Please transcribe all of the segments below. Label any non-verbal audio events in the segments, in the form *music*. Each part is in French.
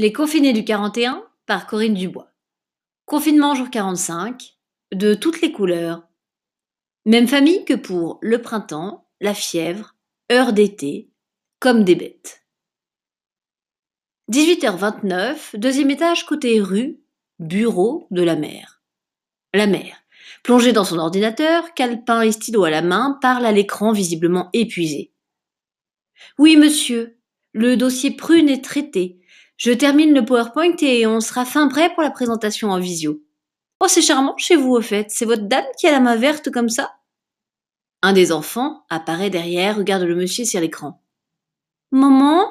Les confinés du 41 par Corinne Dubois. Confinement jour 45, de toutes les couleurs. Même famille que pour le printemps, la fièvre, heure d'été, comme des bêtes. 18h29, deuxième étage côté rue, bureau de la mère. La mère, plongée dans son ordinateur, calepin et stylo à la main, parle à l'écran visiblement épuisé. Oui, monsieur, le dossier prune est traité. Je termine le PowerPoint et on sera fin prêt pour la présentation en visio. Oh, c'est charmant chez vous, au fait. C'est votre dame qui a la main verte comme ça? Un des enfants apparaît derrière, regarde le monsieur sur l'écran. Maman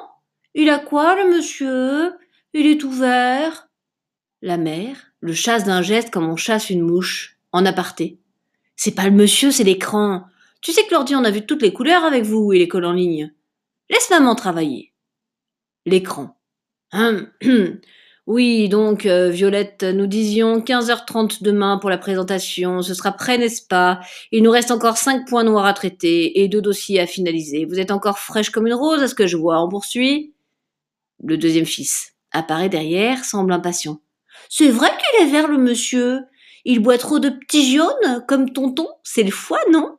Il a quoi, le monsieur? Il est ouvert La mère le chasse d'un geste comme on chasse une mouche, en aparté. C'est pas le monsieur, c'est l'écran. Tu sais que l'ordi en a vu toutes les couleurs avec vous et l'école en ligne. Laisse maman travailler. L'écran. Hum. *clears throat* Oui, donc, euh, Violette, nous disions 15h30 demain pour la présentation. Ce sera prêt, n'est-ce pas? Il nous reste encore cinq points noirs à traiter et deux dossiers à finaliser. Vous êtes encore fraîche comme une rose, à ce que je vois. On poursuit Le deuxième fils apparaît derrière, semble impatient. C'est vrai qu'il est vert, le monsieur. Il boit trop de petits jaunes, comme tonton. C'est le foie, non?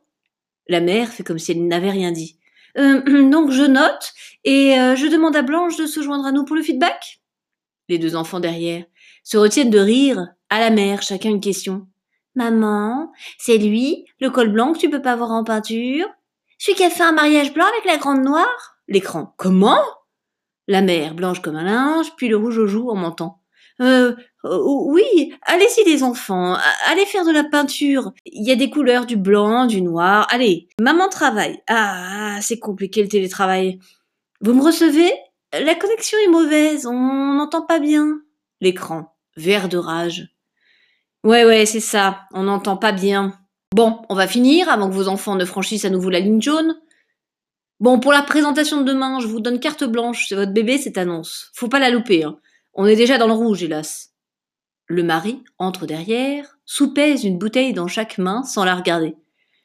La mère fait comme si elle n'avait rien dit. Euh, *clears throat* donc je note et euh, je demande à Blanche de se joindre à nous pour le feedback. Les deux enfants derrière se retiennent de rire à la mère, chacun une question. Maman, c'est lui, le col blanc que tu peux pas voir en peinture Celui qui a fait un mariage blanc avec la grande noire L'écran. Comment? La mère, blanche comme un linge, puis le rouge aux joues en montant. Euh, oui, allez-y les enfants, allez faire de la peinture. Il y a des couleurs, du blanc, du noir. Allez, maman travaille. Ah, c'est compliqué le télétravail. Vous me recevez? La connexion est mauvaise, on n'entend pas bien. L'écran, vert de rage. Ouais, ouais, c'est ça, on n'entend pas bien. Bon, on va finir avant que vos enfants ne franchissent à nouveau la ligne jaune. Bon, pour la présentation de demain, je vous donne carte blanche. C'est votre bébé, cette annonce. Faut pas la louper, hein. On est déjà dans le rouge, hélas. Le mari entre derrière, soupèse une bouteille dans chaque main sans la regarder.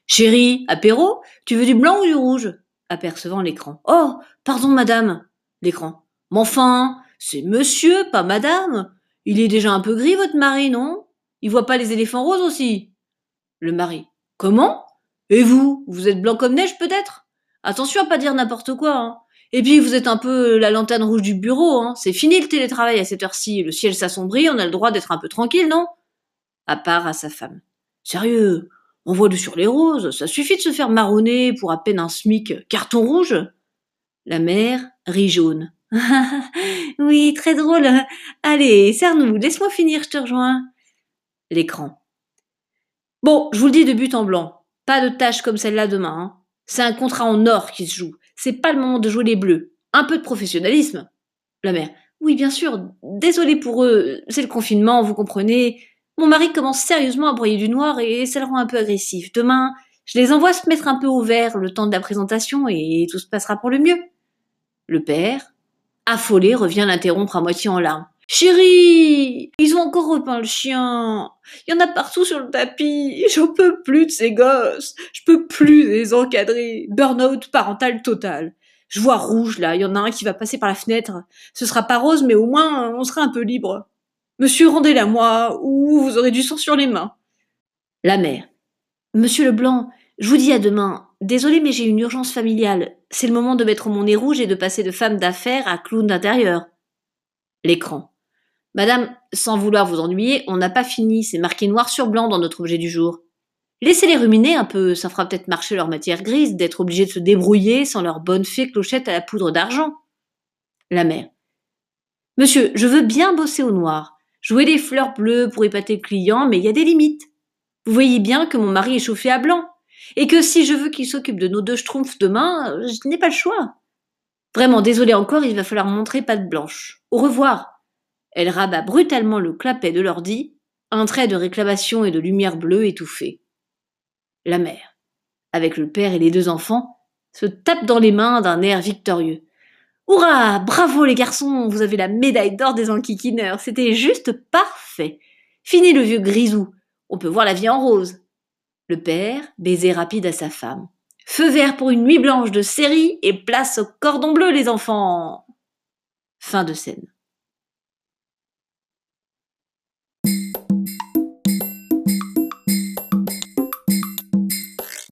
Chérie, apéro, tu veux du blanc ou du rouge? Apercevant l'écran. Oh, pardon, madame. L'écran. Mais enfin, c'est monsieur, pas madame. Il est déjà un peu gris, votre mari, non? Il voit pas les éléphants roses aussi Le mari. Comment? Et vous? Vous êtes blanc comme neige, peut-être? Attention à pas dire n'importe quoi, hein. Et puis vous êtes un peu la lanterne rouge du bureau, hein. C'est fini le télétravail à cette heure-ci. Le ciel s'assombrit, on a le droit d'être un peu tranquille, non? À part à sa femme. Sérieux, on voit du sur les roses, ça suffit de se faire marronner pour à peine un SMIC. Carton rouge? La mère rit jaune. *laughs* oui, très drôle. Allez, serre-nous, laisse-moi finir, je te rejoins. L'écran. Bon, je vous le dis de but en blanc. Pas de tâches comme celle-là demain. Hein. C'est un contrat en or qui se joue c'est pas le moment de jouer les bleus. Un peu de professionnalisme. La mère. Oui, bien sûr. Désolé pour eux. C'est le confinement, vous comprenez. Mon mari commence sérieusement à broyer du noir et ça le rend un peu agressif. Demain, je les envoie se mettre un peu au vert le temps de la présentation et tout se passera pour le mieux. Le père, affolé, revient l'interrompre à moitié en larmes. Chérie, ils ont encore repeint le chien. Il y en a partout sur le tapis. *laughs* J'en peux plus de ces gosses. Je peux plus les encadrer. Burnout parental total. Je vois rouge là. Il y en a un qui va passer par la fenêtre. Ce sera pas rose, mais au moins on sera un peu libre. Monsieur, rendez-la moi, ou vous aurez du sang sur les mains. La mère. Monsieur Leblanc, je vous dis à demain. Désolé, mais j'ai une urgence familiale. C'est le moment de mettre mon nez rouge et de passer de femme d'affaires à clown d'intérieur. L'écran. Madame, sans vouloir vous ennuyer, on n'a pas fini, c'est marqué noir sur blanc dans notre objet du jour. Laissez-les ruminer un peu, ça fera peut-être marcher leur matière grise d'être obligés de se débrouiller sans leur bonne fée clochette à la poudre d'argent. La mère. Monsieur, je veux bien bosser au noir, jouer des fleurs bleues pour épater le client, mais il y a des limites. Vous voyez bien que mon mari est chauffé à blanc, et que si je veux qu'il s'occupe de nos deux schtroumpfs demain, je n'ai pas le choix. Vraiment, désolé encore, il va falloir montrer patte blanche. Au revoir. Elle rabat brutalement le clapet de l'ordi, un trait de réclamation et de lumière bleue étouffé. La mère, avec le père et les deux enfants, se tape dans les mains d'un air victorieux. Hurrah Bravo les garçons Vous avez la médaille d'or des enquiquineurs C'était juste parfait Fini le vieux grisou On peut voir la vie en rose Le père, baiser rapide à sa femme. Feu vert pour une nuit blanche de série et place au cordon bleu les enfants Fin de scène.